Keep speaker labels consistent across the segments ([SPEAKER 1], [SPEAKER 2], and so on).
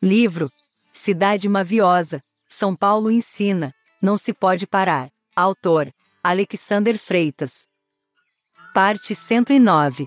[SPEAKER 1] Livro Cidade Maviosa, São Paulo ensina, não se pode parar. Autor Alexander Freitas. Parte 109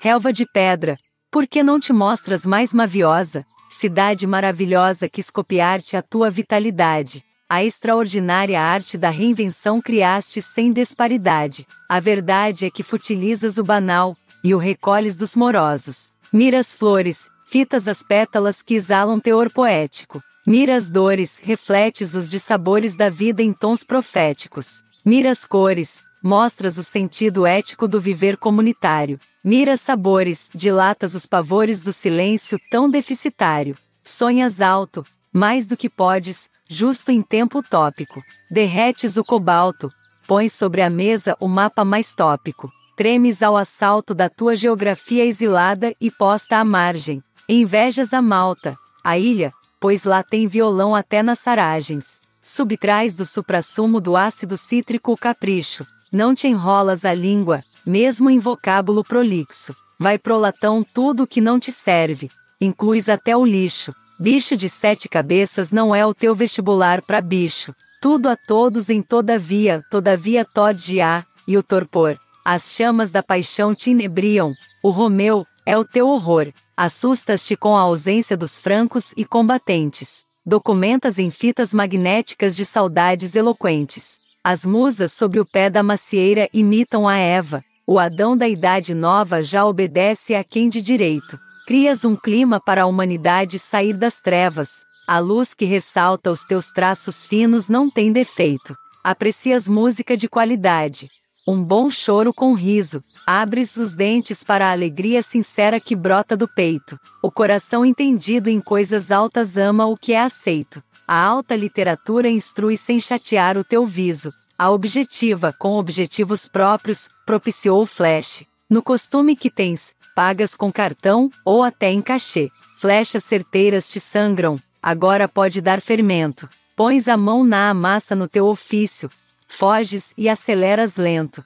[SPEAKER 1] Relva de pedra, por que não te mostras mais maviosa, cidade maravilhosa que escopiar-te a tua vitalidade? A extraordinária arte da reinvenção criaste sem disparidade. A verdade é que futilizas o banal e o recolhes dos morosos. Miras flores, fitas as pétalas que exalam teor poético. Mira as dores, refletes os dissabores da vida em tons proféticos. Mira as cores, mostras o sentido ético do viver comunitário. Mira sabores, dilatas os pavores do silêncio tão deficitário. Sonhas alto, mais do que podes, justo em tempo utópico. Derretes o cobalto, pões sobre a mesa o mapa mais tópico. Tremes ao assalto da tua geografia exilada e posta à margem. Invejas a Malta, a ilha, pois lá tem violão até nas saragens. Subtrais do suprassumo do ácido cítrico o capricho. Não te enrolas a língua, mesmo em vocábulo prolixo. Vai pro latão tudo que não te serve. Incluis até o lixo. Bicho de sete cabeças não é o teu vestibular para bicho. Tudo a todos em todavia, todavia tode a, e o torpor. As chamas da paixão te inebriam. O Romeu é o teu horror. Assustas-te com a ausência dos francos e combatentes. Documentas em fitas magnéticas de saudades eloquentes. As musas sob o pé da macieira imitam a Eva. O Adão da Idade Nova já obedece a quem de direito. Crias um clima para a humanidade sair das trevas. A luz que ressalta os teus traços finos não tem defeito. Aprecias música de qualidade. Um bom choro com riso. Abres os dentes para a alegria sincera que brota do peito. O coração entendido em coisas altas ama o que é aceito. A alta literatura instrui sem chatear o teu viso. A objetiva, com objetivos próprios, propiciou o flash. No costume que tens, pagas com cartão ou até em cachê. Flechas certeiras te sangram, agora pode dar fermento. Pões a mão na massa no teu ofício, foges e aceleras lento.